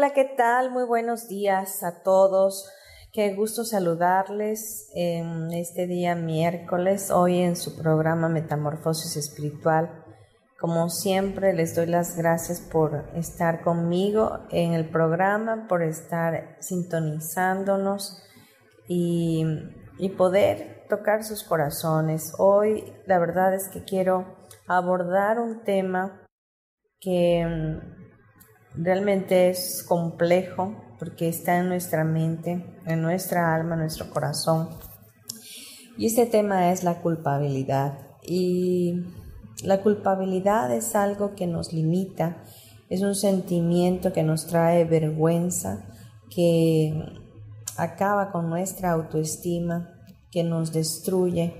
Hola, ¿qué tal? Muy buenos días a todos. Qué gusto saludarles en este día miércoles, hoy en su programa Metamorfosis Espiritual. Como siempre, les doy las gracias por estar conmigo en el programa, por estar sintonizándonos y, y poder tocar sus corazones. Hoy la verdad es que quiero abordar un tema que realmente es complejo porque está en nuestra mente, en nuestra alma, en nuestro corazón. Y este tema es la culpabilidad. Y la culpabilidad es algo que nos limita, es un sentimiento que nos trae vergüenza, que acaba con nuestra autoestima, que nos destruye,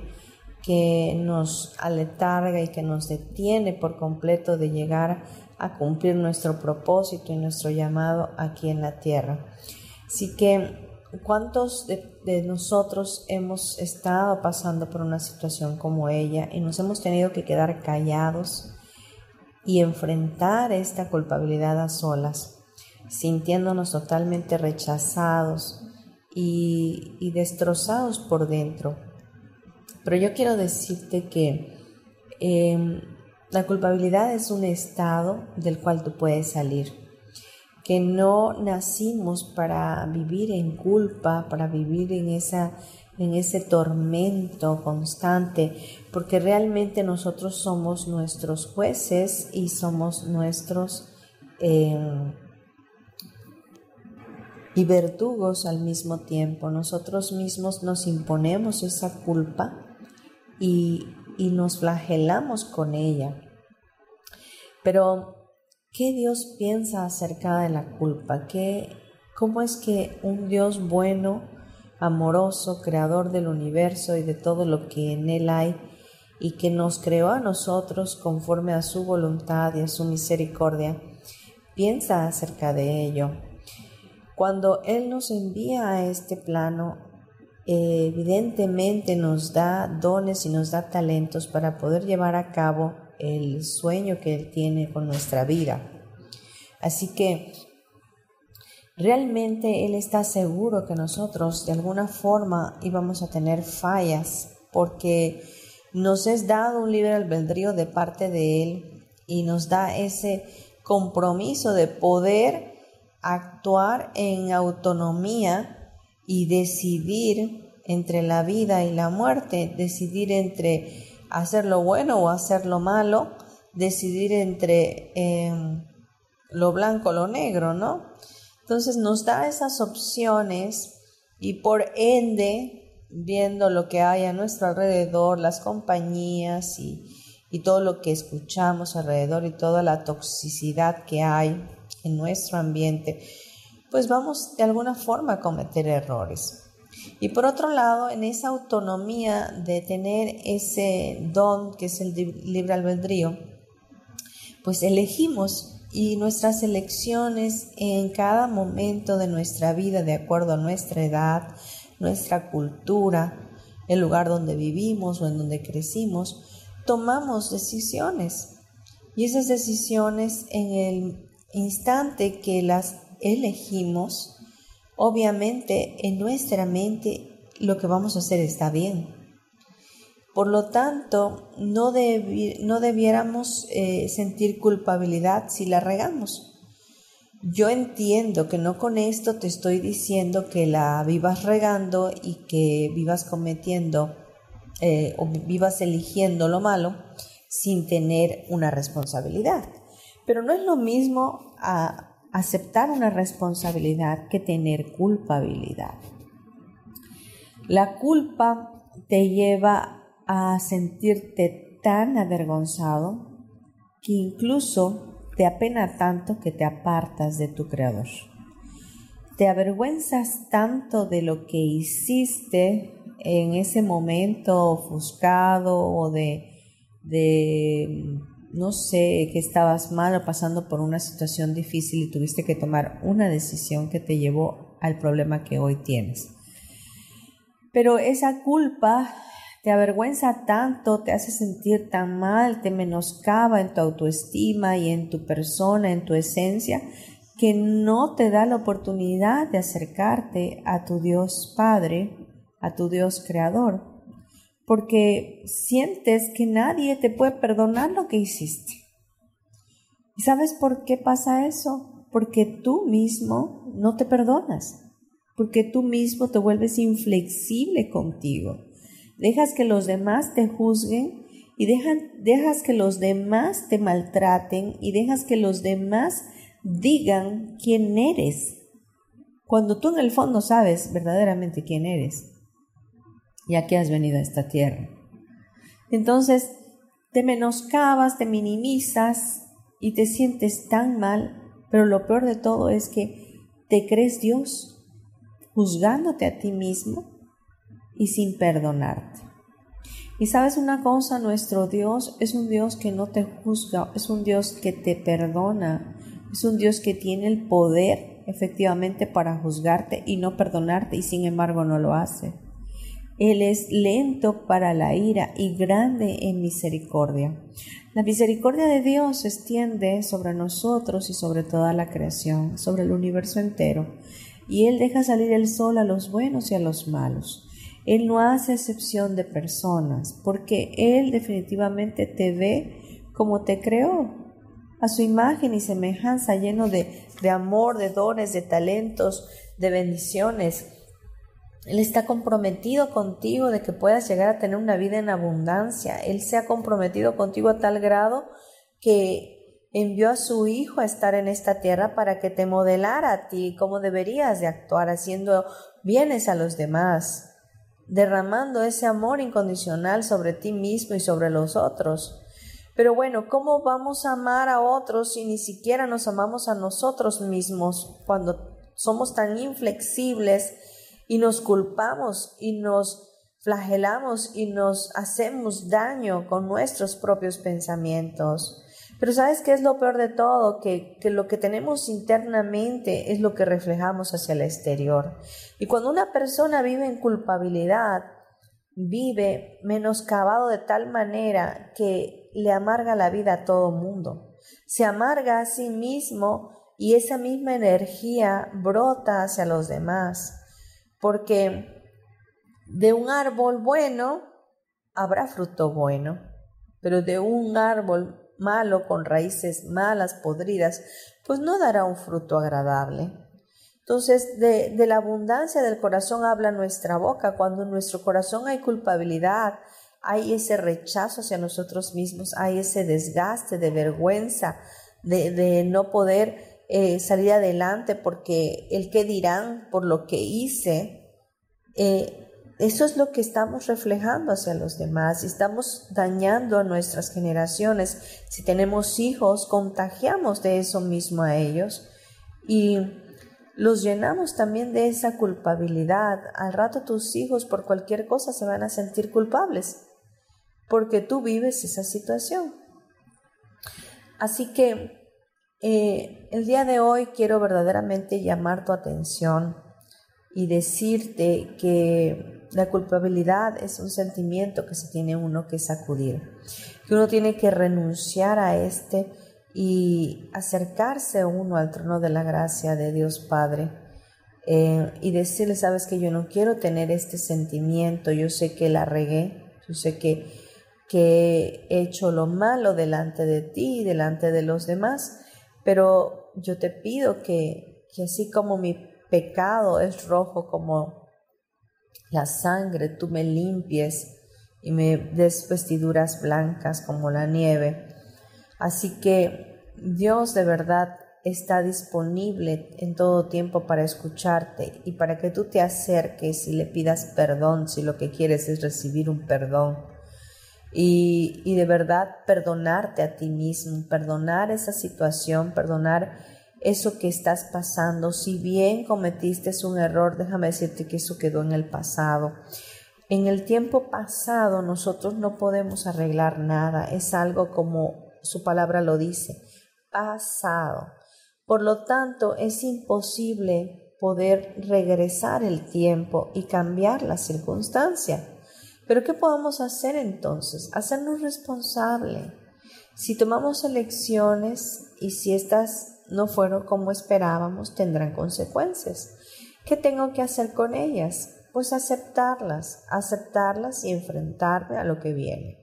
que nos aletarga y que nos detiene por completo de llegar a cumplir nuestro propósito y nuestro llamado aquí en la tierra. Así que, ¿cuántos de, nosotros hemos estado pasando por una situación como ella y nos hemos tenido que quedar callados y enfrentar esta culpabilidad a solas, sintiéndonos totalmente rechazados y, destrozados por dentro? Pero yo quiero decirte que em, la culpabilidad es un estado del cual tú puedes salir, que no nacimos para vivir en culpa, para vivir en, esa, en ese tormento constante, porque realmente nosotros somos nuestros jueces y somos nuestros... Eh, y verdugos al mismo tiempo. Nosotros mismos nos imponemos esa culpa y y nos flagelamos con ella. Pero, ¿qué Dios piensa acerca de la culpa? ¿Qué, ¿Cómo es que un Dios bueno, amoroso, creador del universo y de todo lo que en él hay, y que nos creó a nosotros conforme a su voluntad y a su misericordia, piensa acerca de ello? Cuando Él nos envía a este plano, evidentemente nos da dones y nos da talentos para poder llevar a cabo el sueño que Él tiene con nuestra vida. Así que realmente Él está seguro que nosotros de alguna forma íbamos a tener fallas porque nos es dado un libre albedrío de parte de Él y nos da ese compromiso de poder actuar en autonomía y decidir entre la vida y la muerte, decidir entre hacer lo bueno o hacer lo malo, decidir entre em, lo blanco o lo negro, ¿no? Entonces nos da esas opciones y por ende, viendo lo que hay a nuestro alrededor, las compañías y, y todo lo que escuchamos alrededor y toda la toxicidad que hay en nuestro ambiente, pues vamos de alguna forma a cometer errores. Y por otro lado, en esa autonomía de tener ese don que es el libre albedrío, pues elegimos y nuestras elecciones en cada momento de nuestra vida, de acuerdo a nuestra edad, nuestra cultura, el lugar donde vivimos o en donde crecimos, tomamos decisiones. Y esas decisiones en el instante que las elegimos, obviamente en nuestra mente lo que vamos a hacer está bien. Por lo tanto, no, no debiéramos eh, sentir culpabilidad si la regamos, yo entiendo que no con esto te estoy diciendo que la vivas regando y que vivas cometiendo eh, o vivas eligiendo lo malo sin tener una responsabilidad. Pero no es lo mismo a aceptar una responsabilidad que tener culpabilidad. La culpa te lleva a sentirte tan avergonzado que incluso te apena tanto que te apartas de tu creador. Te avergüenzas tanto de lo que hiciste en ese momento ofuscado o de, de no sé, que estabas mal o pasando por una situación difícil y tuviste que tomar una decisión que te llevó al problema que hoy tienes. Pero esa culpa te avergüenza tanto, te hace sentir tan mal, te menoscaba en tu autoestima y en tu persona, en tu esencia, que no te da la oportunidad de acercarte a tu Dios Padre, a tu Dios Creador, porque sientes que nadie te puede perdonar lo que hiciste. ¿Y sabes por qué pasa eso? Porque tú mismo no te perdonas porque tú mismo te vuelves inflexible contigo. Dejas que los demás te juzguen y dejas que los demás te maltraten y dejas que los demás digan quién eres. Cuando tú en el fondo sabes verdaderamente quién eres, ya que has venido a esta tierra. Entonces, te menoscabas, te minimizas y te sientes tan mal, pero lo peor de todo es que te crees Dios juzgándote a ti mismo y sin perdonarte. Y sabes una cosa, nuestro Dios es un Dios que no te juzga, es un Dios que te perdona, es un Dios que tiene el poder efectivamente para juzgarte y no perdonarte y sin embargo no lo hace. Él es lento para la ira y grande en misericordia. La misericordia de Dios se extiende sobre nosotros y sobre toda la creación, sobre el universo entero y Él deja salir el sol a los buenos y a los malos. Él no hace excepción de personas, porque Él definitivamente te ve como te creó, a su imagen y semejanza, lleno de, de amor, de dones, de talentos, de bendiciones. Él está comprometido contigo de que puedas llegar a tener una vida en abundancia. Él se ha comprometido contigo a tal grado que envió a su Hijo a estar en esta tierra para que te modelara a ti cómo deberías de actuar, haciendo bienes a los demás, derramando ese amor incondicional sobre ti mismo y sobre los otros. Pero bueno, ¿cómo vamos a amar a otros si ni siquiera nos amamos a nosotros mismos cuando somos tan inflexibles y nos culpamos y nos flagelamos y nos hacemos daño con nuestros propios pensamientos? Pero ¿sabes qué es lo peor de todo? Que, que, lo que tenemos internamente es lo que reflejamos hacia el exterior. Y cuando una persona vive en culpabilidad, vive menoscabado de tal manera que le amarga la vida a todo mundo. Se amarga a sí mismo y esa misma energía brota hacia los demás. Porque de un árbol bueno habrá fruto bueno, pero de un árbol malo, con raíces malas, podridas, pues no dará un fruto agradable. Entonces, de, la abundancia del corazón habla nuestra boca. Cuando en nuestro corazón hay culpabilidad, hay ese rechazo hacia nosotros mismos, hay ese desgaste de vergüenza, de, no poder eh, salir adelante porque el que dirán por lo que hice, eh, eso es lo que estamos reflejando hacia los demás estamos dañando a nuestras generaciones. Si tenemos hijos, contagiamos de eso mismo a ellos y los llenamos también de esa culpabilidad. Al rato tus hijos por cualquier cosa se van a sentir culpables porque tú vives esa situación. Así que eh, el día de hoy quiero verdaderamente llamar tu atención y decirte que la culpabilidad es un sentimiento que se tiene uno que sacudir, que uno tiene que renunciar a este y acercarse uno al trono de la gracia de Dios Padre eh, y decirle, sabes que yo no quiero tener este sentimiento, yo sé que la regué, yo sé que, que he hecho lo malo delante de ti y delante de los demás, pero yo te pido que, que así como mi pecado es rojo como la sangre, tú me limpies y me des vestiduras blancas como la nieve. Así que Dios de verdad está disponible en todo tiempo para escucharte y para que tú te acerques y le pidas perdón si lo que quieres es recibir un perdón. Y, de verdad perdonarte a ti mismo, perdonar esa situación, perdonar eso que estás pasando. Si bien cometiste un error, déjame decirte que eso quedó en el pasado. En el tiempo pasado nosotros no podemos arreglar nada, es algo como su palabra lo dice, pasado. Por lo tanto, es imposible poder regresar el tiempo y cambiar la circunstancia. Pero ¿qué podemos hacer entonces? Hacernos responsable. Si tomamos elecciones y si estas no fueron como esperábamos, tendrán consecuencias. ¿Qué tengo que hacer con ellas? Pues aceptarlas, aceptarlas y enfrentarme a lo que viene.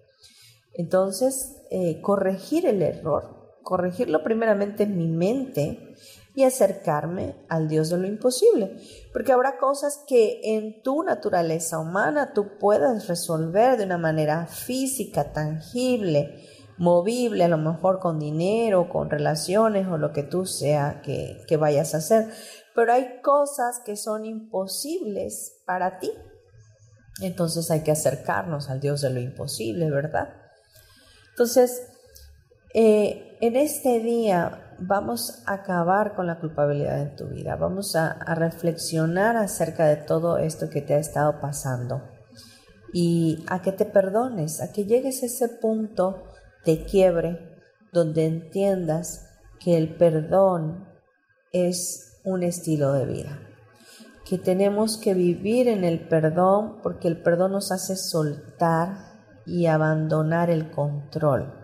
Entonces, eh, corregir el error, corregirlo primeramente en mi mente y acercarme al Dios de lo imposible. Porque habrá cosas que en tu naturaleza humana tú puedas resolver de una manera física, tangible, movible, a lo mejor con dinero, con relaciones o lo que tú sea que, que vayas a hacer. Pero hay cosas que son imposibles para ti. Entonces hay que acercarnos al Dios de lo imposible, ¿verdad? Entonces, eh, en este día vamos a acabar con la culpabilidad en tu vida, vamos a, reflexionar acerca de todo esto que te ha estado pasando. Y a que te perdones, a que llegues a ese punto de quiebre donde entiendas que el perdón es un estilo de vida, que tenemos que vivir en el perdón porque el perdón nos hace soltar y abandonar el control.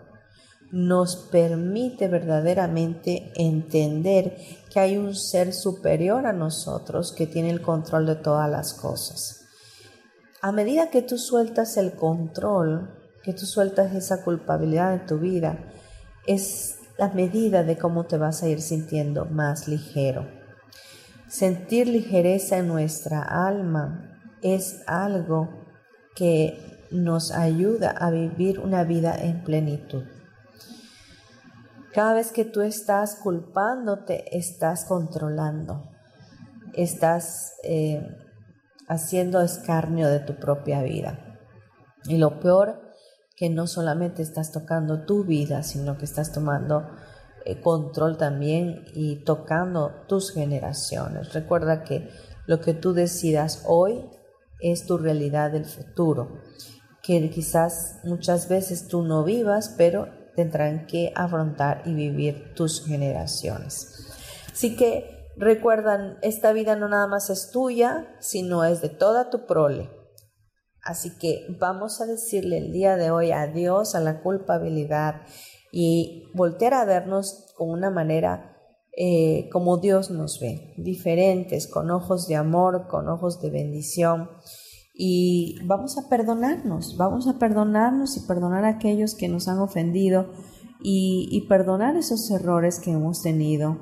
Nos permite verdaderamente entender que hay un ser superior a nosotros que tiene el control de todas las cosas. A medida que tú sueltas el control, que tú sueltas esa culpabilidad en tu vida, es la medida de cómo te vas a ir sintiendo más ligero. Sentir ligereza en nuestra alma es algo que nos ayuda a vivir una vida en plenitud. Cada vez que tú estás culpándote, estás controlando, estás eh, haciendo escarnio de tu propia vida. Y lo peor que no solamente estás tocando tu vida, sino que estás tomando eh, control también y tocando tus generaciones. Recuerda que lo que tú decidas hoy es tu realidad del futuro, que quizás muchas veces tú no vivas, pero tendrán que afrontar y vivir tus generaciones. Así que recuerdan, esta vida no nada más es tuya, sino es de toda tu prole Así que vamos a decirle el día de hoy adiós a la culpabilidad y voltear a vernos con una manera eh, como Dios nos ve, diferentes, con ojos de amor, con ojos de bendición. Y vamos a perdonarnos, vamos a perdonarnos y perdonar a aquellos que nos han ofendido y, y perdonar esos errores que hemos tenido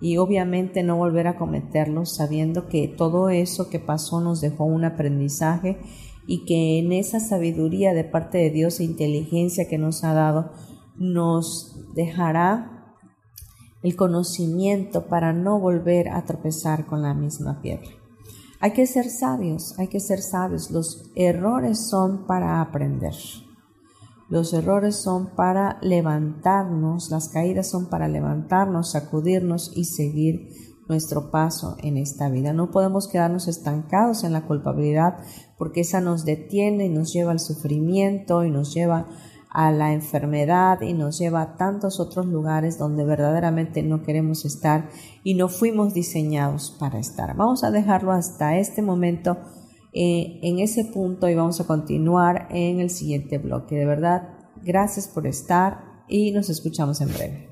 y obviamente no volver a cometerlos sabiendo que todo eso que pasó nos dejó un aprendizaje y que en esa sabiduría de parte de Dios e inteligencia que nos ha dado nos dejará el conocimiento para no volver a tropezar con la misma piedra. Hay que ser sabios, hay que ser sabios. Los errores son para aprender. Los errores son para levantarnos, las caídas son para levantarnos, sacudirnos y seguir nuestro paso en esta vida. No podemos quedarnos estancados en la culpabilidad porque esa nos detiene y nos lleva al sufrimiento y nos lleva a la enfermedad y nos lleva a tantos otros lugares donde verdaderamente no queremos estar y no fuimos diseñados para estar. Vamos a dejarlo hasta este momento eh, en ese punto y vamos a continuar en el siguiente bloque. De verdad, gracias por estar y nos escuchamos en breve.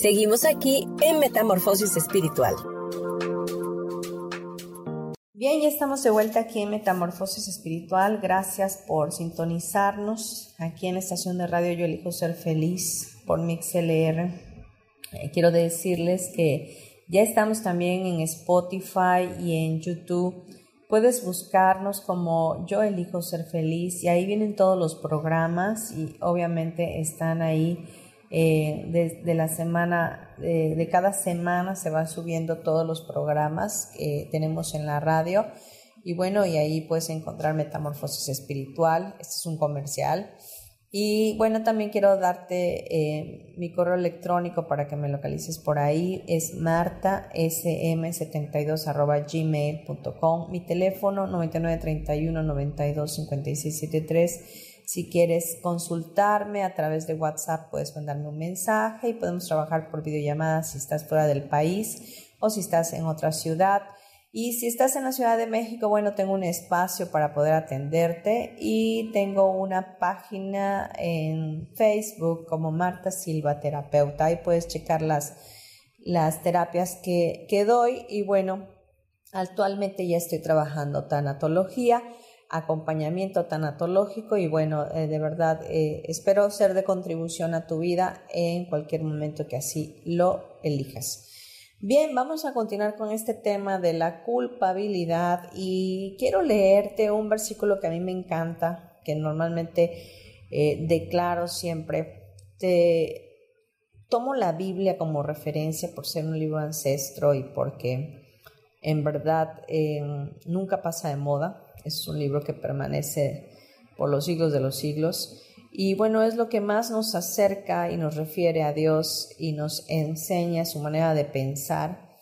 Seguimos aquí en Metamorfosis Espiritual. Bien, ya estamos de vuelta aquí en Metamorfosis Espiritual. Gracias por sintonizarnos aquí en estación de radio Yo Elijo Ser Feliz por MixLR. Eh, quiero decirles que ya estamos también en Spotify y en YouTube. Puedes buscarnos como Yo Elijo Ser Feliz y ahí vienen todos los programas y obviamente están ahí eh, la semana, de cada semana se van subiendo todos los programas que tenemos en la radio. Y bueno, y ahí puedes encontrar Metamorfosis Espiritual. Este es un comercial. Y bueno, también quiero darte eh, mi correo electrónico para que me localices por ahí. Es martasm72 gmail.com. Mi teléfono 9931 92 si quieres consultarme a través de WhatsApp, puedes mandarme un mensaje y podemos trabajar por videollamada si estás fuera del país o si estás en otra ciudad. Y si estás en la Ciudad de México, bueno, tengo un espacio para poder atenderte y tengo una página en Facebook como Marta Silva Terapeuta. Ahí puedes checar las, las terapias que, que doy y bueno, actualmente ya estoy trabajando tanatología acompañamiento tanatológico y bueno, eh, de verdad eh, espero ser de contribución a tu vida en cualquier momento que así lo elijas. Bien, vamos a continuar con este tema de la culpabilidad y quiero leerte un versículo que a mí me encanta, que normalmente eh, declaro siempre. Te, tomo la Biblia como referencia por ser un libro ancestro y porque en verdad nunca pasa de moda es un libro que permanece por los siglos de los siglos. Y bueno, es lo que más nos acerca y nos refiere a Dios y nos enseña su manera de pensar,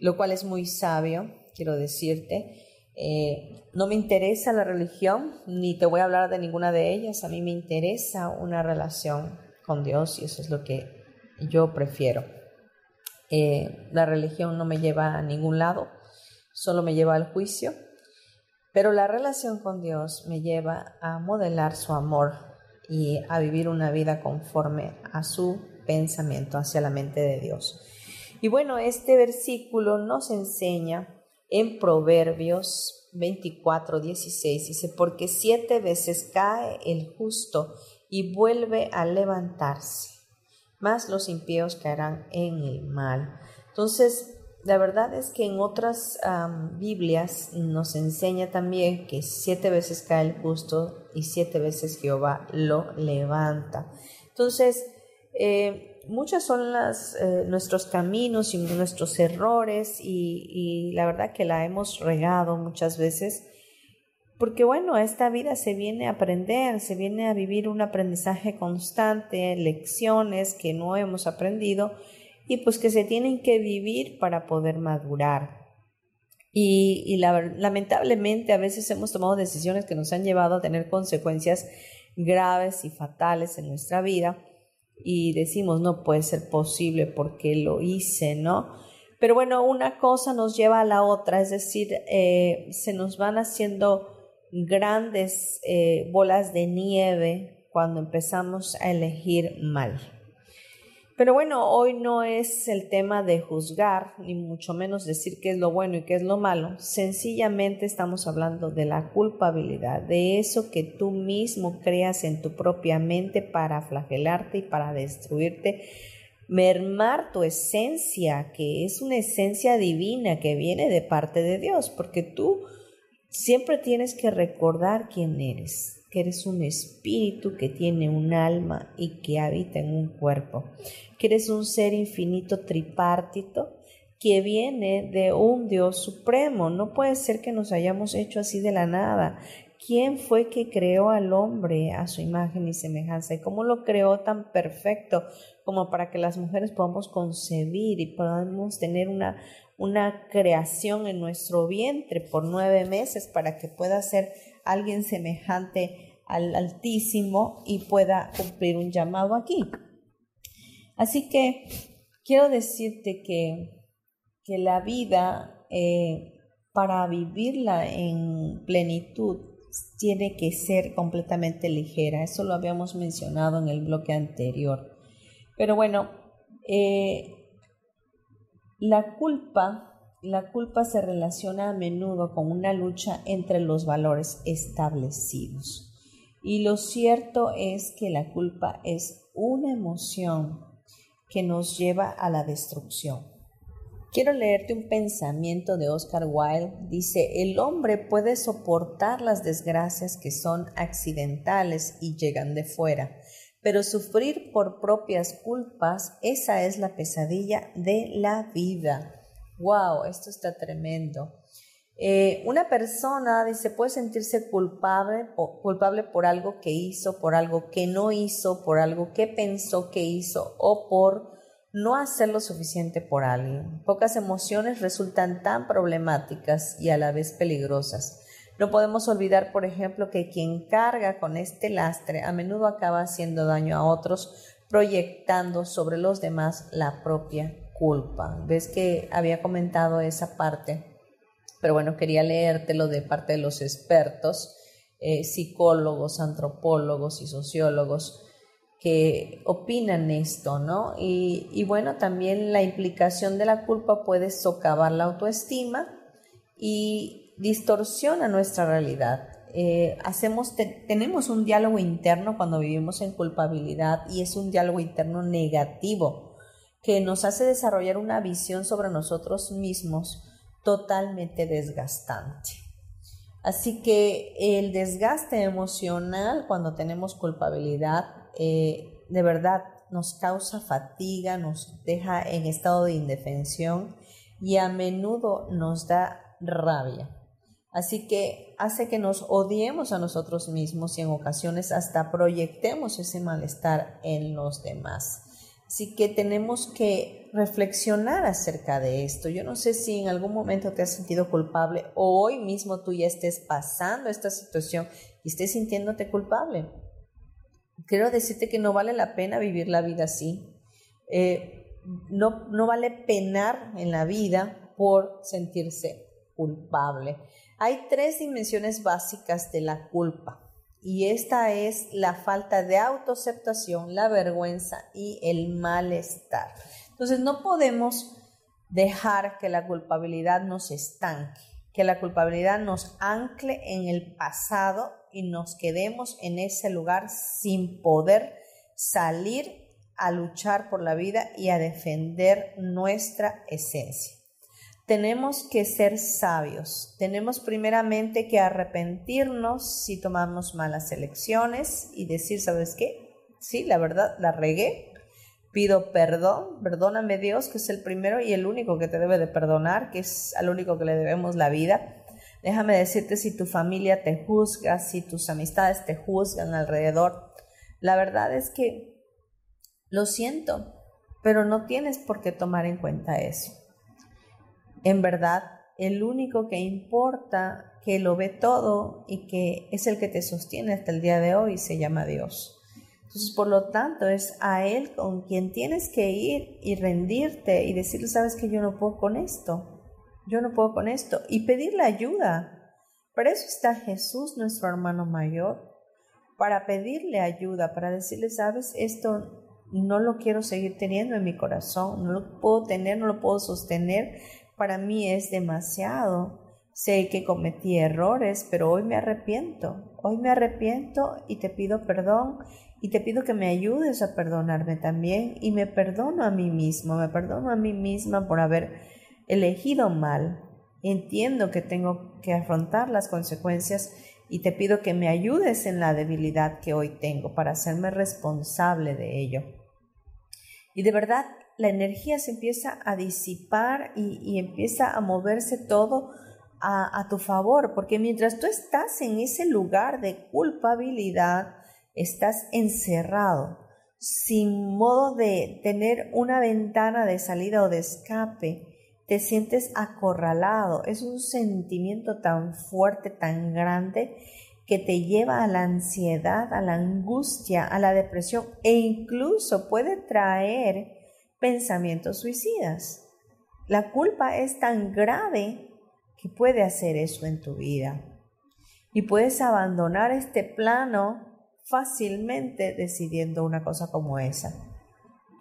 lo cual es muy sabio, quiero decirte. Eh, no me interesa la religión, ni te voy a hablar de ninguna de ellas, a mí me interesa una relación con Dios y eso es lo que yo prefiero. Eh, la religión no me lleva a ningún lado, solo me lleva al juicio pero la relación con Dios me lleva a modelar su amor y a vivir una vida conforme a su pensamiento hacia la mente de Dios. Y bueno, este versículo nos enseña en Proverbios 24, 16 dice, porque siete veces cae el justo y vuelve a levantarse, más los impíos caerán en el mal. Entonces, la verdad es que en otras Biblias nos enseña también que siete veces cae el justo y siete veces Jehová lo levanta. Entonces, eh, muchos son las, eh, nuestros caminos y nuestros errores y, y, la verdad que la hemos regado muchas veces. Porque bueno, esta vida se viene a aprender, se viene a vivir un aprendizaje constante, lecciones que no hemos aprendido y pues que se tienen que vivir para poder madurar. Y, lamentablemente a veces hemos tomado decisiones que nos han llevado a tener consecuencias graves y fatales en nuestra vida y decimos no puede ser posible porque lo hice, ¿no? Pero bueno, una cosa nos lleva a la otra, es decir, eh, se nos van haciendo grandes eh, bolas de nieve cuando empezamos a elegir mal. Pero bueno, hoy no es el tema de juzgar, ni mucho menos decir qué es lo bueno y qué es lo malo. Sencillamente estamos hablando de la culpabilidad, de eso que tú mismo creas en tu propia mente para flagelarte y para destruirte, mermar tu esencia, que es una esencia divina que viene de parte de Dios, porque tú siempre tienes que recordar quién eres que eres un espíritu que tiene un alma y que habita en un cuerpo, que eres un ser infinito tripartito que viene de un Dios supremo. No puede ser que nos hayamos hecho así de la nada. ¿Quién fue que creó al hombre a su imagen y semejanza? ¿Y cómo lo creó tan perfecto como para que las mujeres podamos concebir y podamos tener una, una creación en nuestro vientre por nueve meses para que pueda ser alguien semejante al Altísimo y pueda cumplir un llamado aquí. Así que quiero decirte que, que la vida, eh, para vivirla en plenitud, tiene que ser completamente ligera. Eso lo habíamos mencionado en el bloque anterior. Pero bueno, eh, la culpa la culpa se relaciona a menudo con una lucha entre los valores establecidos. Y lo cierto es que la culpa es una emoción que nos lleva a la destrucción. Quiero leerte un pensamiento de Oscar Wilde. Dice, el hombre puede soportar las desgracias que son accidentales y llegan de fuera, pero sufrir por propias culpas, esa es la pesadilla de la vida wow, esto está tremendo. Eh, una persona dice puede sentirse culpable, culpable por algo que hizo, por algo que no hizo, por algo que pensó que hizo o por no hacer lo suficiente por alguien. Pocas emociones resultan tan problemáticas y a la vez peligrosas. No podemos olvidar, por ejemplo, que quien carga con este lastre a menudo acaba haciendo daño a otros, proyectando sobre los demás la propia culpa. Ves que había comentado esa parte, pero bueno, quería leértelo de parte de los expertos, eh, psicólogos, antropólogos y sociólogos que opinan esto, ¿no? Y, bueno, también la implicación de la culpa puede socavar la autoestima y distorsiona nuestra realidad. Eh, hacemos, tenemos un diálogo interno cuando vivimos en culpabilidad y es un diálogo interno negativo que nos hace desarrollar una visión sobre nosotros mismos totalmente desgastante. Así que el desgaste emocional cuando tenemos culpabilidad eh, de verdad nos causa fatiga, nos deja en estado de indefensión y a menudo nos da rabia. Así que hace que nos odiemos a nosotros mismos y en ocasiones hasta proyectemos ese malestar en los demás. Así que tenemos que reflexionar acerca de esto. Yo no sé si en algún momento te has sentido culpable o hoy mismo tú ya estés pasando esta situación y estés sintiéndote culpable. Quiero decirte que no vale la pena vivir la vida así. Eh, no, no vale penar en la vida por sentirse culpable. Hay tres dimensiones básicas de la culpa y esta es la falta de autoaceptación, la vergüenza y el malestar. Entonces no podemos dejar que la culpabilidad nos estanque. que la culpabilidad nos ancle en el pasado y nos quedemos en ese lugar sin poder salir a luchar por la vida y a defender nuestra esencia. Tenemos que ser sabios. Tenemos primeramente que arrepentirnos si tomamos malas elecciones y decir, ¿sabes qué? Sí, la verdad, la regué. Pido perdón, perdóname Dios, que es el primero y el único que te debe de perdonar, que es al único que le debemos la vida. Déjame decirte si tu familia te juzga, si tus amistades te juzgan alrededor. La verdad es que lo siento, pero no tienes por qué tomar en cuenta eso. En verdad, el único que importa, que lo ve todo y que es el que te sostiene hasta el día de hoy, se llama Dios. Entonces, por lo tanto, es a Él con quien tienes que ir y rendirte y decirle, sabes que yo no puedo con esto yo no puedo con esto, y pedirle ayuda. Para eso está Jesús, nuestro hermano mayor, para pedirle ayuda, para decirle, sabes, esto no lo quiero seguir teniendo en mi corazón, no lo puedo tener, no lo puedo sostener, para mí es demasiado. Sé que cometí errores, pero hoy me arrepiento, hoy me arrepiento y te pido perdón y te pido que me ayudes a perdonarme también y me perdono a mí mismo, me perdono a mí misma por haber elegido mal. Entiendo que tengo que afrontar las consecuencias y te pido que me ayudes en la debilidad que hoy tengo para hacerme responsable de ello. Y de verdad, la energía se empieza a disipar y, empieza a moverse todo a, a tu favor, porque mientras tú estás en ese lugar de culpabilidad, estás encerrado, sin modo de tener una ventana de salida o de escape te sientes acorralado. Es un sentimiento tan fuerte, tan grande, que te lleva a la ansiedad, a la angustia, a la depresión e incluso puede traer pensamientos suicidas. La culpa es tan grave que puede hacer eso en tu vida. Y puedes abandonar este plano fácilmente decidiendo una cosa como esa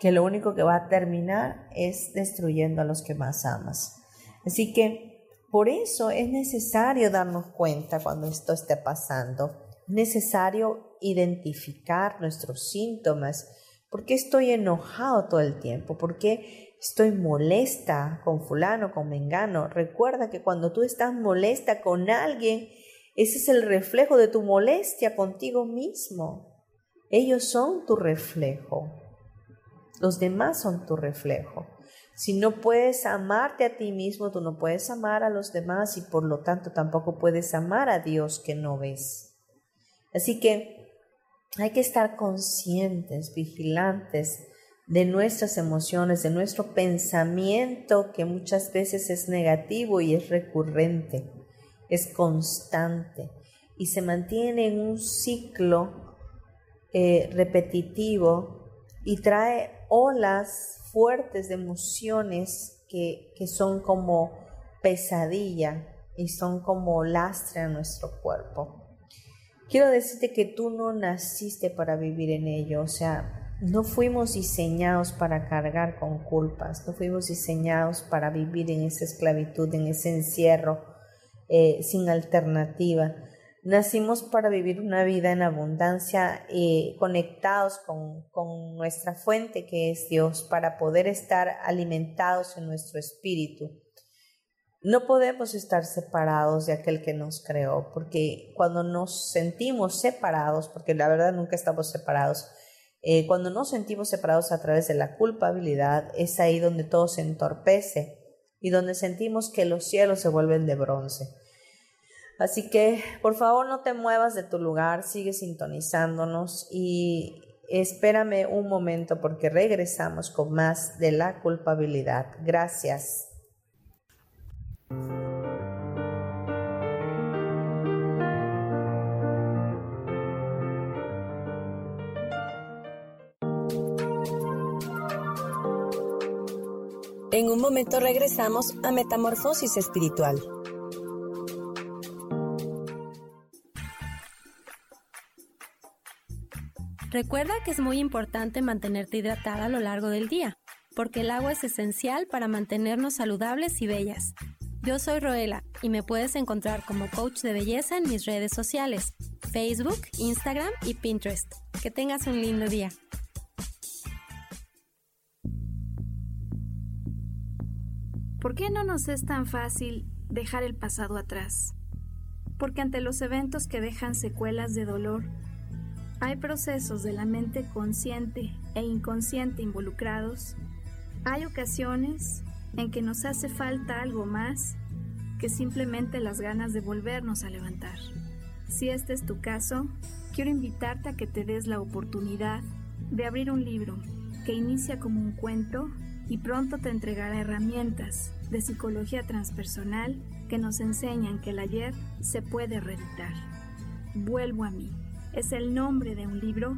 que lo único que va a terminar es destruyendo a los que más amas. Así que por eso es necesario darnos cuenta cuando esto esté pasando. Es necesario identificar nuestros síntomas. ¿Por qué estoy enojado todo el tiempo? ¿Por qué estoy molesta con fulano, con mengano? Recuerda que cuando tú estás molesta con alguien, ese es el reflejo de tu molestia contigo mismo. Ellos son tu reflejo. Los demás son tu reflejo. Si no puedes amarte a ti mismo, tú no puedes amar a los demás y por lo tanto tampoco puedes amar a Dios que no ves. Así que hay que estar conscientes, vigilantes de nuestras emociones, de nuestro pensamiento que muchas veces es negativo y es recurrente, es constante y se mantiene en un ciclo eh, repetitivo y trae olas fuertes de emociones que, son como pesadilla y son como lastre a nuestro cuerpo. Quiero decirte que tú no naciste para vivir en ello, o sea, no fuimos diseñados para cargar con culpas, no fuimos diseñados para vivir en esa esclavitud, en ese encierro eh, sin alternativa. Nacimos para vivir una vida en abundancia y conectados con, con, nuestra fuente que es Dios, para poder estar alimentados en nuestro espíritu. No podemos estar separados de aquel que nos creó, porque cuando nos sentimos separados, porque la verdad nunca estamos separados, eh, cuando nos sentimos separados a través de la culpabilidad, es ahí donde todo se entorpece y donde sentimos que los cielos se vuelven de bronce. Así que por favor no te muevas de tu lugar, sigue sintonizándonos y espérame un momento porque regresamos con más de la culpabilidad. Gracias. En un momento regresamos a Metamorfosis Espiritual. Recuerda que es muy importante mantenerte hidratada a lo largo del día, porque el agua es esencial para mantenernos saludables y bellas. Yo soy Roela y me puedes encontrar como coach de belleza en mis redes sociales, Facebook, Instagram y Pinterest. Que tengas un lindo día. ¿Por qué no nos es tan fácil dejar el pasado atrás? Porque ante los eventos que dejan secuelas de dolor, hay procesos de la mente consciente e inconsciente involucrados. Hay ocasiones en que nos hace falta algo más que simplemente las ganas de volvernos a levantar. Si este es tu caso, quiero invitarte a que te des la oportunidad de abrir un libro que inicia como un cuento y pronto te entregará herramientas de psicología transpersonal que nos enseñan que el ayer se puede reeditar. Vuelvo a mí. Es el nombre de un libro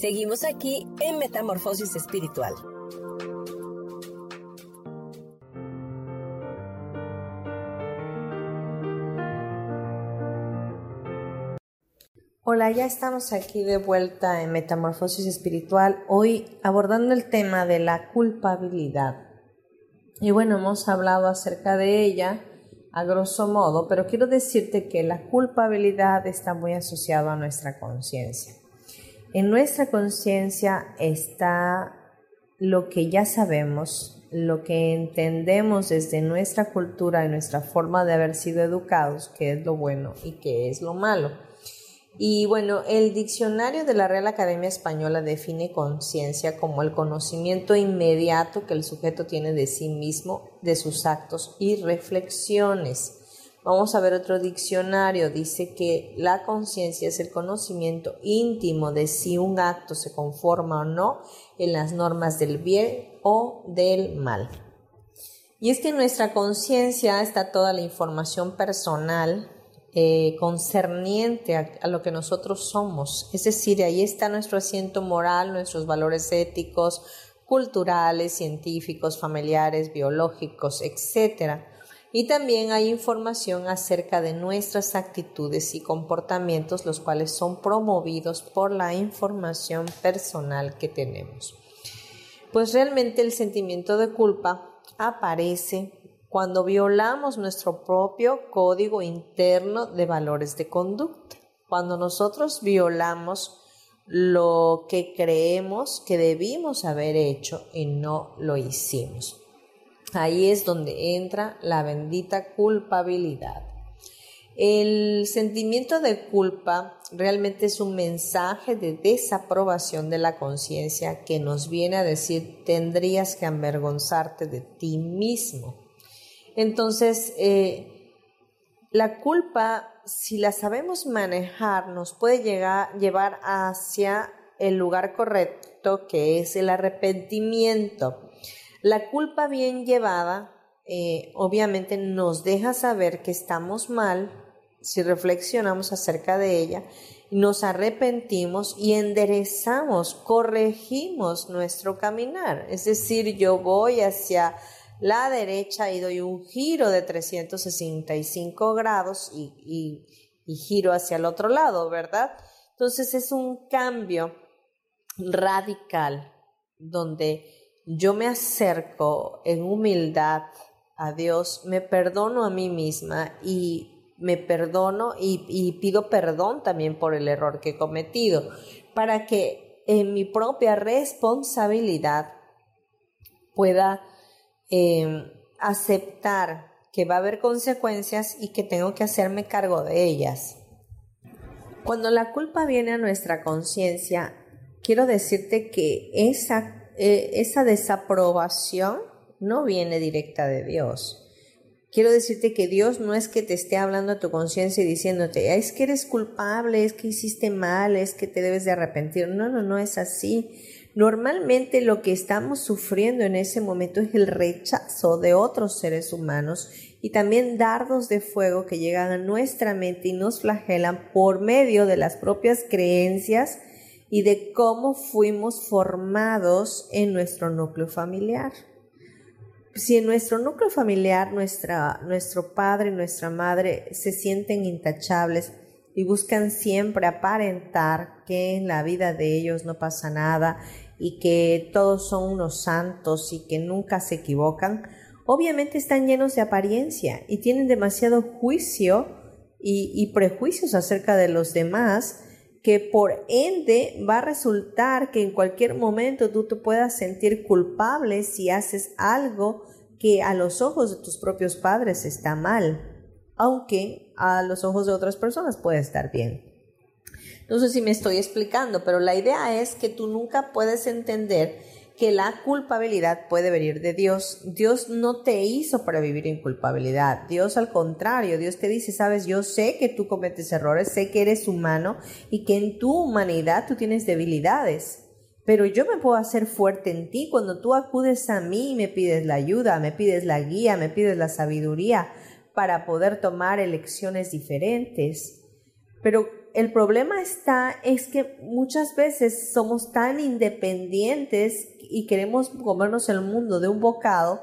Seguimos aquí en Metamorfosis Espiritual. Hola, ya estamos aquí de vuelta en Metamorfosis Espiritual, hoy abordando el tema de la culpabilidad. Y bueno, hemos hablado acerca de ella a grosso modo, pero quiero decirte que la culpabilidad está muy asociada a nuestra conciencia. En nuestra conciencia está lo que ya sabemos, lo que entendemos desde nuestra cultura y nuestra forma de haber sido educados, que es lo bueno y que es lo malo. Y bueno, el diccionario de la Real Academia Española define conciencia como el conocimiento inmediato que el sujeto tiene de sí mismo, de sus actos y reflexiones. Vamos a ver otro diccionario. Dice que la conciencia es el conocimiento íntimo de si un acto se conforma o no en las normas del bien o del mal. Y es que en nuestra conciencia está toda la información personal eh, concerniente a, lo que nosotros somos. Es decir, ahí está nuestro asiento moral, nuestros valores éticos, culturales, científicos, familiares, biológicos, etc. Y también hay información acerca de nuestras actitudes y comportamientos, los cuales son promovidos por la información personal que tenemos. Pues realmente el sentimiento de culpa aparece cuando violamos nuestro propio código interno de valores de conducta, cuando nosotros violamos lo que creemos que debimos haber hecho y no lo hicimos. Ahí es donde entra la bendita culpabilidad. El sentimiento de culpa realmente es un mensaje de desaprobación de la conciencia que nos viene a decir tendrías que avergonzarte de ti mismo. Entonces, eh, la culpa, si la sabemos manejar, nos puede llegar, llevar hacia el lugar correcto que es el arrepentimiento. La culpa bien llevada eh, obviamente nos deja saber que estamos mal si reflexionamos acerca de ella, nos arrepentimos y enderezamos, corregimos nuestro caminar. Es decir, yo voy hacia la derecha y doy un giro de 365 grados y, y giro hacia el otro lado, ¿verdad? Entonces es un cambio radical donde yo me acerco en humildad a Dios, me perdono a mí misma y me perdono y, pido perdón también por el error que he cometido, para que en mi propia responsabilidad pueda em, aceptar que va a haber consecuencias y que tengo que hacerme cargo de ellas. Cuando la culpa viene a nuestra conciencia, quiero decirte que esa, eh, esa desaprobación no viene directa de Dios Quiero decirte que Dios no es que te esté hablando a tu conciencia y diciéndote, es que eres culpable, es que hiciste mal, es que te debes de arrepentir. No, no, no es así. Normalmente lo que estamos sufriendo en ese momento es el rechazo de otros seres humanos y también dardos de fuego que llegan a nuestra mente y nos flagelan por medio de las propias creencias y de cómo fuimos formados en nuestro núcleo familiar. Si en nuestro núcleo familiar nuestra, nuestro padre y nuestra madre se sienten intachables y buscan siempre aparentar que en la vida de ellos no pasa nada y que todos son unos santos y que nunca se equivocan, obviamente están llenos de apariencia y tienen demasiado juicio y, y prejuicios acerca de los demás que por ende va a resultar que en cualquier momento tú te puedas sentir culpable si haces algo que a los ojos de tus propios padres está mal, aunque a los ojos de otras personas puede estar bien. No sé si me estoy explicando, pero la idea es que tú nunca puedes entender que la culpabilidad puede venir de Dios. Dios no te hizo para vivir en culpabilidad. Dios al contrario, Dios te dice, sabes, yo sé que tú cometes errores, sé que eres humano y que en tu humanidad tú tienes debilidades pero yo me puedo hacer fuerte en ti cuando tú acudes a mí y me pides la ayuda, me pides la guía, me pides la sabiduría para poder tomar elecciones diferentes. Pero el problema está es que muchas veces somos tan independientes y queremos comernos el mundo de un bocado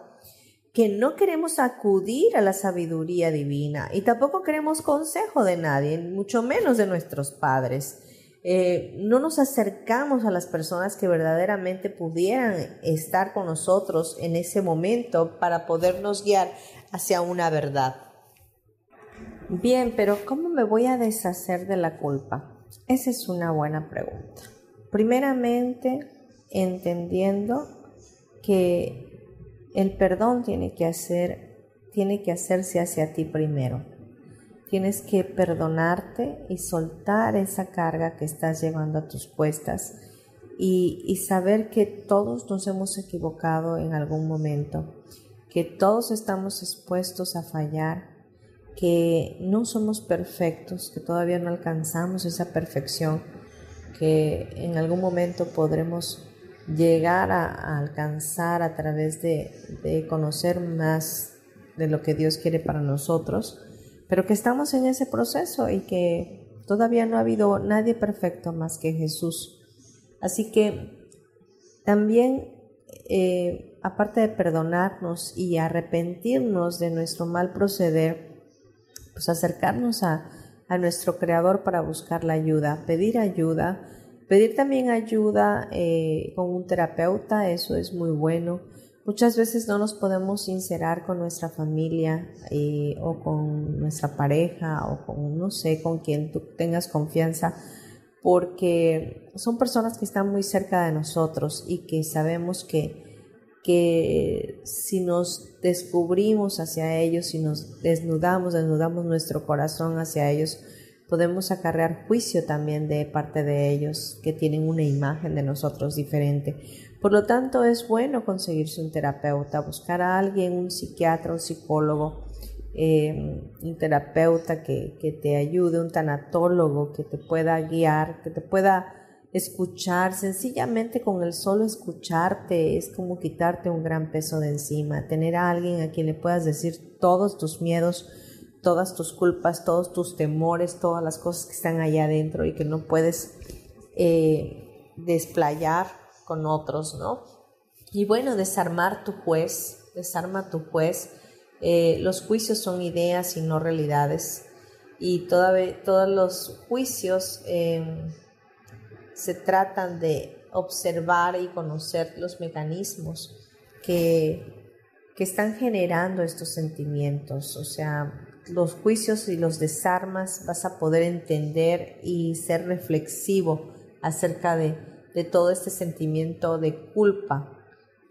que no queremos acudir a la sabiduría divina y tampoco queremos consejo de nadie, mucho menos de nuestros padres. Eh, no nos acercamos a las personas que verdaderamente pudieran estar con nosotros en ese momento para podernos guiar hacia una verdad. Bien, pero ¿cómo me voy a deshacer de la culpa? Esa es una buena pregunta. Primeramente, entendiendo que el perdón tiene que hacer tiene que hacerse hacia ti primero. Tienes que perdonarte y soltar esa carga que estás llevando a tus cuestas y, saber que todos nos hemos equivocado en algún momento, que todos estamos expuestos a fallar, que no somos perfectos, que todavía no alcanzamos esa perfección, que en algún momento podremos llegar a, alcanzar a través de, conocer más de lo que Dios quiere para nosotros pero que estamos en ese proceso y que todavía no ha habido nadie perfecto más que Jesús. Así que también, eh, aparte de perdonarnos y arrepentirnos de nuestro mal proceder, pues acercarnos a, a nuestro Creador para buscar la ayuda, pedir ayuda, pedir también ayuda eh, con un terapeuta, eso es muy bueno. Muchas veces no nos podemos sincerar con nuestra familia eh, o con nuestra pareja o con, no sé, con quien tú tengas confianza, porque son personas que están muy cerca de nosotros y que sabemos que, que si nos descubrimos hacia ellos, si nos desnudamos, desnudamos nuestro corazón hacia ellos, podemos acarrear juicio también de parte de ellos que tienen una imagen de nosotros diferente. Por lo tanto, es bueno conseguirse un terapeuta, buscar a alguien, un psiquiatra, un psicólogo, em, un terapeuta que, te ayude, un tanatólogo que te pueda guiar, que te pueda escuchar, sencillamente con el solo escucharte es como quitarte un gran peso de encima, tener a alguien a quien le puedas decir todos tus miedos, todas tus culpas, todos tus temores, todas las cosas que están allá adentro y que no puedes eh, desplayar con otros, ¿no? Y bueno, desarmar tu juez, desarma tu juez. Eh, los juicios son ideas y no realidades. Y todos los juicios eh, se tratan de observar y conocer los mecanismos que, que están generando estos sentimientos. O sea, los juicios y los desarmas vas a poder entender y ser reflexivo acerca de, de todo este sentimiento de culpa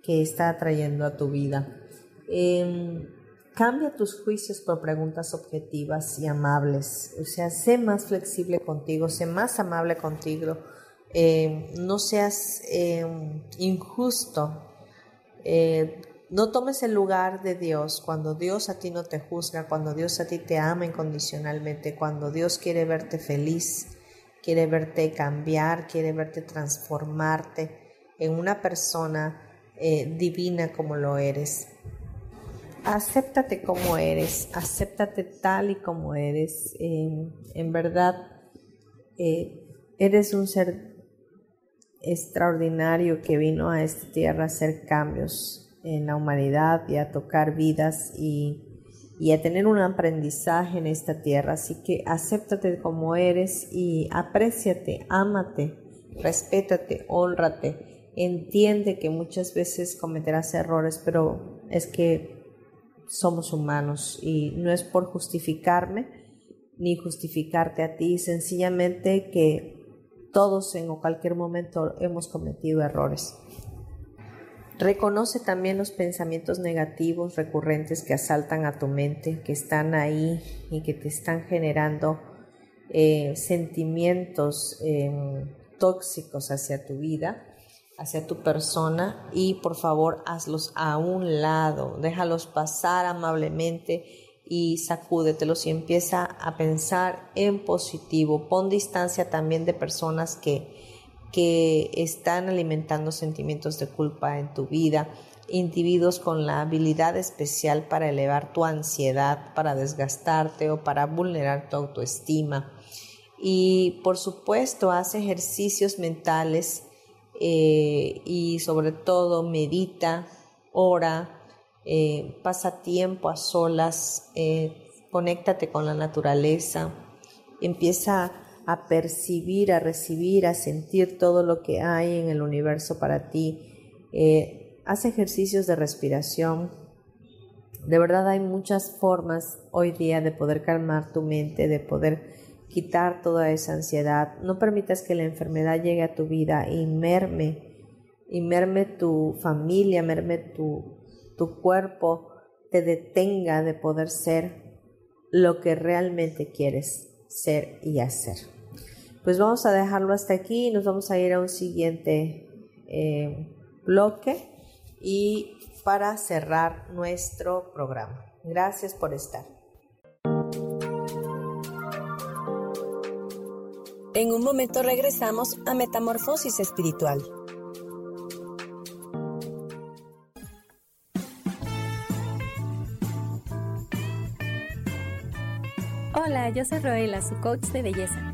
que está trayendo a tu vida. Em, cambia tus juicios por preguntas objetivas y amables. O sea, sé más flexible contigo, sé más amable contigo, eh, no seas eh, injusto, eh, no tomes el lugar de Dios cuando Dios a ti no te juzga, cuando Dios a ti te ama incondicionalmente, cuando Dios quiere verte feliz, quiere verte cambiar, quiere verte transformarte en una persona divina como lo eres. Acéptate como eres, acéptate tal y como eres. en verdad, eres un ser extraordinario que vino a esta tierra a hacer cambios en la humanidad y a tocar vidas y, a tener un aprendizaje en esta tierra. Así que acéptate como eres y apréciate, ámate, respétate, honrate. Entiende que muchas veces cometerás errores, pero es que somos humanos y no es por justificarme ni justificarte a ti, sencillamente que todos en cualquier momento hemos cometido errores. Reconoce también los pensamientos negativos recurrentes que asaltan a tu mente, que están ahí y que te están generando eh, sentimientos em, tóxicos hacia tu vida, hacia tu persona y por favor hazlos a un lado, déjalos pasar amablemente y sacúdetelos y empieza a pensar en positivo. Pon distancia también de personas que, que están alimentando sentimientos de culpa en tu vida, individuos con la habilidad especial para elevar tu ansiedad, para desgastarte o para vulnerar tu autoestima. Y por supuesto, haz ejercicios mentales eh, y sobre todo medita, ora, eh, pasa tiempo a solas, eh, conéctate con la naturaleza, empieza a percibir, a recibir, a sentir todo lo que hay en el universo para ti. Eh, haz ejercicios de respiración. De verdad hay muchas formas hoy día de poder calmar tu mente, de poder quitar toda esa ansiedad. No permitas que la enfermedad llegue a tu vida y merme, y merme tu familia, merme tu, tu cuerpo te detenga de poder ser lo que realmente quieres ser y hacer. Pues vamos a dejarlo hasta aquí y nos vamos a ir a un siguiente eh, bloque y para cerrar nuestro programa. Gracias por estar. En un momento regresamos a Metamorfosis Espiritual. Hola, yo soy Roela, su coach de belleza.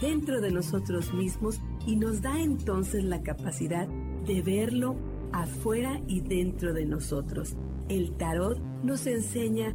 dentro de nosotros mismos y nos da entonces la capacidad de verlo afuera y dentro de nosotros. El tarot nos enseña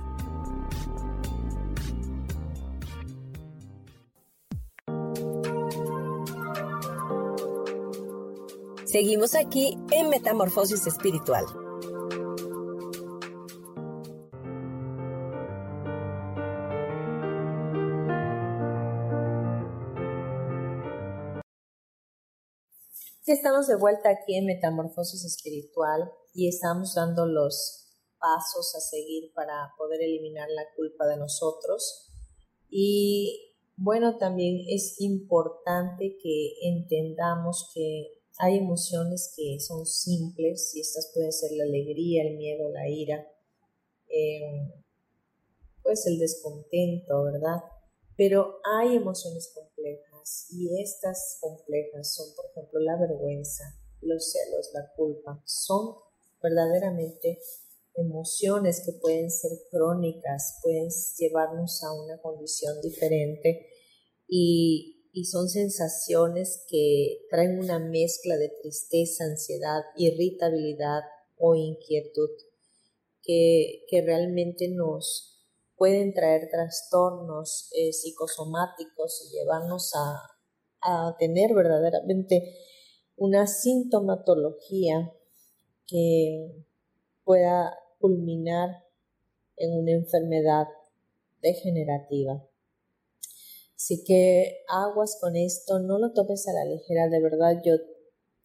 Seguimos aquí en Metamorfosis Espiritual. Ya estamos de vuelta aquí en Metamorfosis Espiritual y estamos dando los pasos a seguir para poder eliminar la culpa de nosotros. Y bueno, también es importante que entendamos que hay emociones que son simples y estas pueden ser la alegría, el miedo, la ira, em, pues el descontento, ¿verdad? Pero hay emociones complejas y estas complejas son, por ejemplo, la vergüenza, los celos, la culpa. Son verdaderamente emociones que pueden ser crónicas, pueden llevarnos a una condición diferente y y son sensaciones que traen una mezcla de tristeza, ansiedad, irritabilidad o inquietud que, realmente nos pueden traer trastornos eh, psicosomáticos y llevarnos a, a tener verdaderamente una sintomatología que pueda culminar en una enfermedad degenerativa. Así que aguas con esto, no lo tomes a la ligera, de verdad yo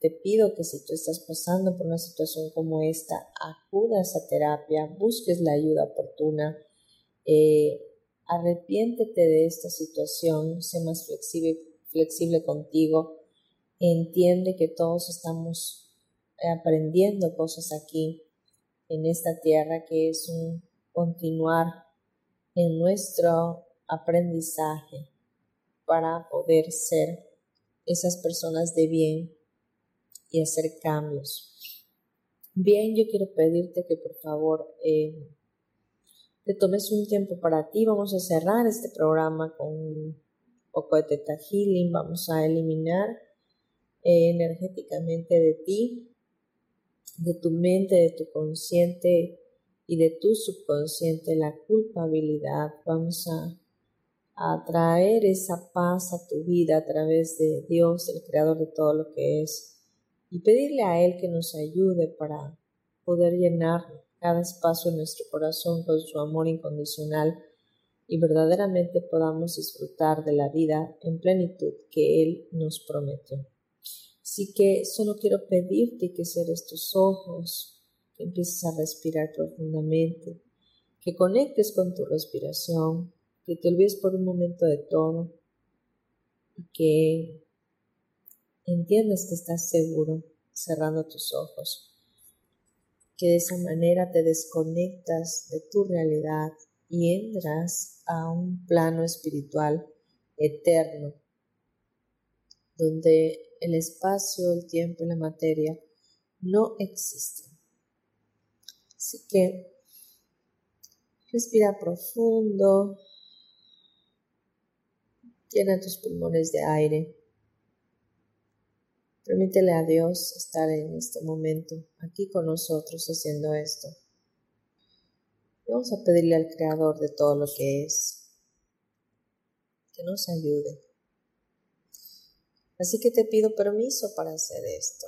te pido que si tú estás pasando por una situación como esta, acudas a terapia, busques la ayuda oportuna, eh, arrepiéntete de esta situación, sé más flexible, flexible contigo, entiende que todos estamos aprendiendo cosas aquí en esta tierra que es un continuar en nuestro aprendizaje para poder ser esas personas de bien y hacer cambios. Bien, yo quiero pedirte que por favor eh, te tomes un tiempo para ti. Vamos a cerrar este programa con un poco de teta healing. Vamos a eliminar eh, energéticamente de ti, de tu mente, de tu consciente y de tu subconsciente la culpabilidad. Vamos a a traer esa paz a tu vida a través de Dios, el creador de todo lo que es, y pedirle a Él que nos ayude para poder llenar cada espacio en nuestro corazón con su amor incondicional y verdaderamente podamos disfrutar de la vida en plenitud que Él nos prometió. Así que solo quiero pedirte que cierres tus ojos, que empieces a respirar profundamente, que conectes con tu respiración, que te olvides por un momento de todo y que entiendas que estás seguro cerrando tus ojos, que de esa manera te desconectas de tu realidad y entras a un plano espiritual eterno, donde el espacio, el tiempo y la materia no existen. Así que respira profundo Llena tus pulmones de aire. Permítele a Dios estar en este momento, aquí con nosotros haciendo esto. vamos a pedirle al Creador de todo lo que es que nos ayude. Así que te pido permiso para hacer esto.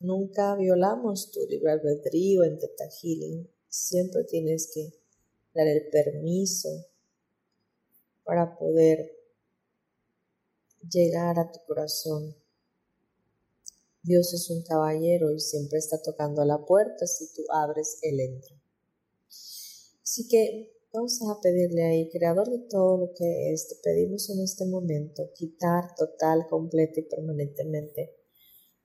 Nunca violamos tu libre albedrío en Teta Healing. Siempre tienes que dar el permiso para poder llegar a tu corazón. Dios es un caballero y siempre está tocando la puerta. Si tú abres, Él entra. Así que vamos a pedirle ahí, Creador de todo lo que es, pedimos en este momento quitar total, completa y permanentemente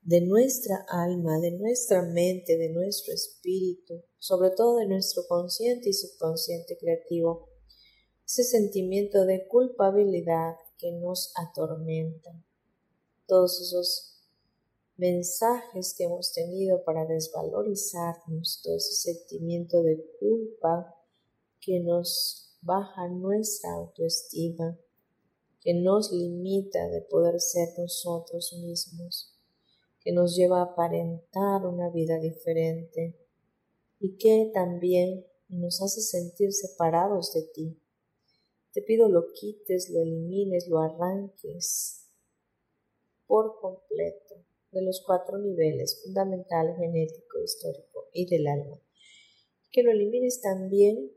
de nuestra alma, de nuestra mente, de nuestro espíritu, sobre todo de nuestro consciente y subconsciente creativo, ese sentimiento de culpabilidad que nos atormenta, todos esos mensajes que hemos tenido para desvalorizarnos, todo ese sentimiento de culpa que nos baja nuestra autoestima, que nos limita de poder ser nosotros mismos, que nos lleva a aparentar una vida diferente y que también nos hace sentir separados de ti. Te pido lo quites, lo elimines, lo arranques por completo de los cuatro niveles, fundamental, genético, histórico y del alma. Que lo elimines también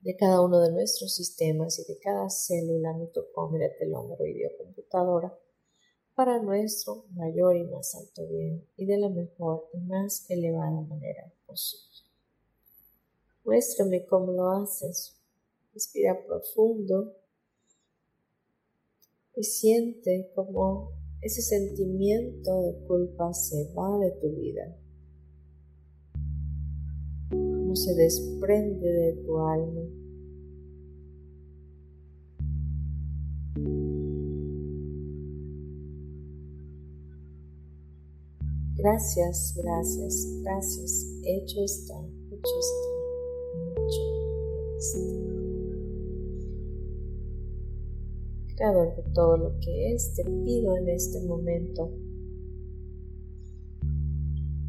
de cada uno de nuestros sistemas y de cada célula, mitocondria, telómero y biocomputadora para nuestro mayor y más alto bien y de la mejor y más elevada manera posible. Muéstrame cómo lo haces. Respira profundo y siente como ese sentimiento de culpa se va de tu vida, como se desprende de tu alma. Gracias, gracias, gracias. Hecho está, hecho está, Creador de todo lo que es, te pido en este momento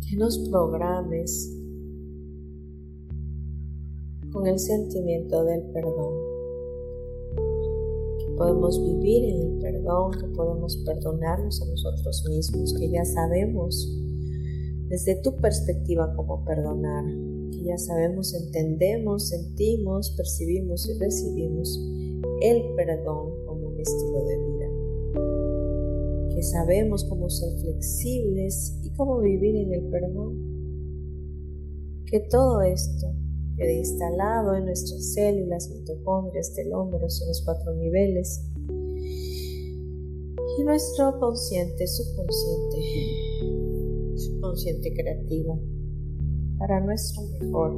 que nos programes con el sentimiento del perdón, que podemos vivir en el perdón, que podemos perdonarnos a nosotros mismos, que ya sabemos desde tu perspectiva cómo perdonar, que ya sabemos, entendemos, sentimos, percibimos y recibimos el perdón estilo de vida, que sabemos cómo ser flexibles y cómo vivir en el perdón, que todo esto quede instalado en nuestras células, mitocondrias, telómeros, en los cuatro niveles, y nuestro consciente, subconsciente, subconsciente creativo, para nuestro mejor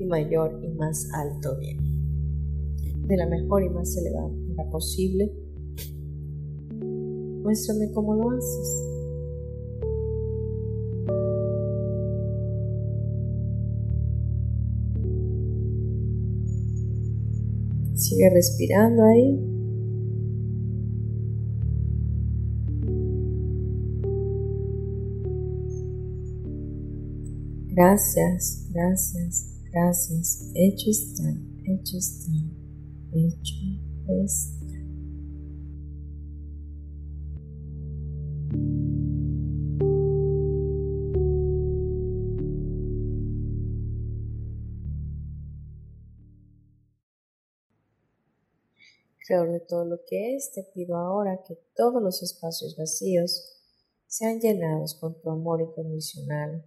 y mayor y más alto bien, de la mejor y más elevada posible. Muéstrame cómo lo haces. Sigue respirando ahí. Gracias, gracias, gracias. Hecho está, hecho está, hecho está. Creador de todo lo que es, te pido ahora que todos los espacios vacíos sean llenados con tu amor incondicional.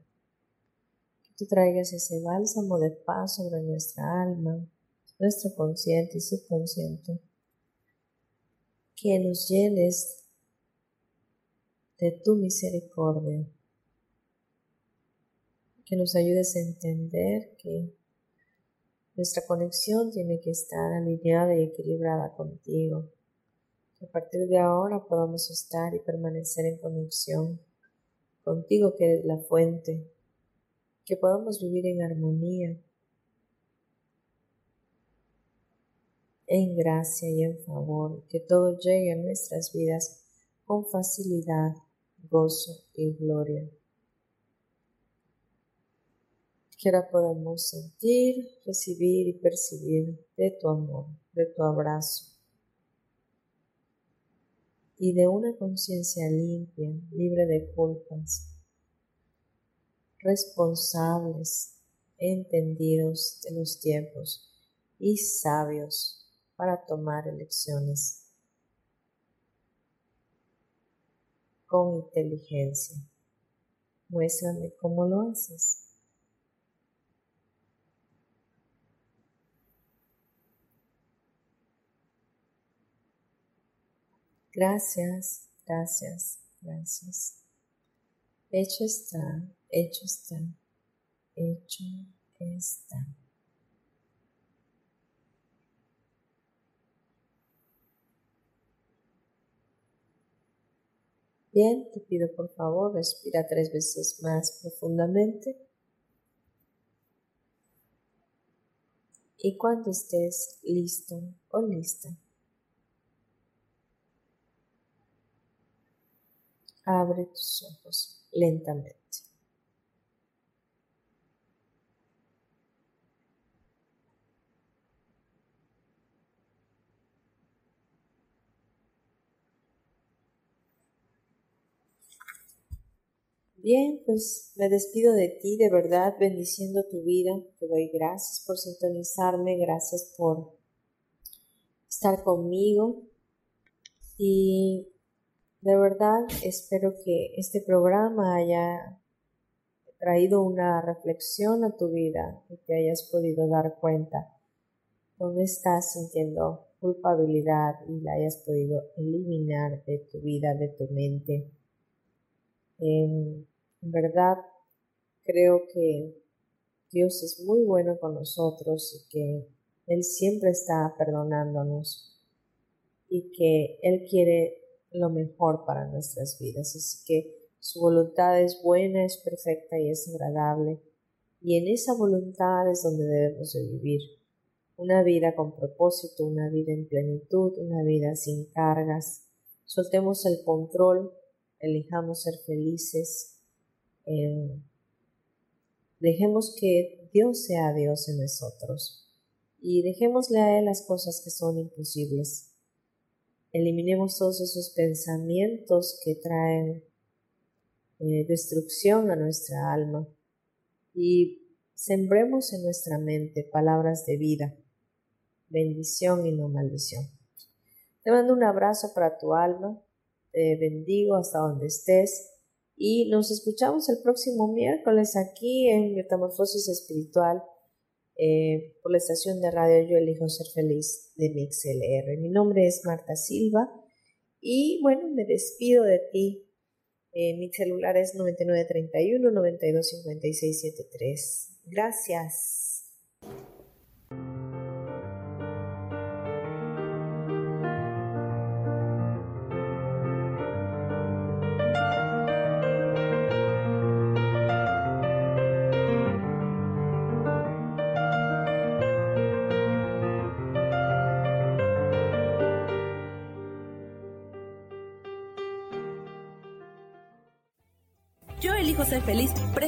Que tú traigas ese bálsamo de paz sobre nuestra alma, nuestro consciente y subconsciente. Que nos llenes de tu misericordia. Que nos ayudes a entender que nuestra conexión tiene que estar alineada y equilibrada contigo. Que a partir de ahora podamos estar y permanecer en conexión contigo que eres la fuente. Que podamos vivir en armonía. En gracia y en favor, que todo llegue a nuestras vidas con facilidad, gozo y gloria. Que ahora podamos sentir, recibir y percibir de tu amor, de tu abrazo y de una conciencia limpia, libre de culpas, responsables, entendidos de los tiempos y sabios para tomar elecciones con inteligencia. Muéstrame cómo lo haces. Gracias, gracias, gracias. Hecho está, hecho está, hecho está. Bien, te pido por favor, respira tres veces más profundamente. Y cuando estés listo o lista, abre tus ojos lentamente. Bien, pues me despido de ti, de verdad, bendiciendo tu vida. Te doy gracias por sintonizarme, gracias por estar conmigo. Y de verdad espero que este programa haya traído una reflexión a tu vida y te hayas podido dar cuenta dónde estás sintiendo culpabilidad y la hayas podido eliminar de tu vida, de tu mente. En verdad, creo que Dios es muy bueno con nosotros y que Él siempre está perdonándonos y que Él quiere lo mejor para nuestras vidas. Así que su voluntad es buena, es perfecta y es agradable. Y en esa voluntad es donde debemos de vivir. Una vida con propósito, una vida en plenitud, una vida sin cargas. Soltemos el control elijamos ser felices, eh, dejemos que Dios sea Dios en nosotros y dejémosle a Él las cosas que son imposibles. Eliminemos todos esos pensamientos que traen eh, destrucción a nuestra alma y sembremos en nuestra mente palabras de vida, bendición y no maldición. Te mando un abrazo para tu alma te bendigo hasta donde estés y nos escuchamos el próximo miércoles aquí en Metamorfosis Espiritual eh, por la estación de radio Yo Elijo Ser Feliz de MixLR. Mi nombre es Marta Silva y bueno, me despido de ti. Eh, mi celular es 9931 925673. Gracias.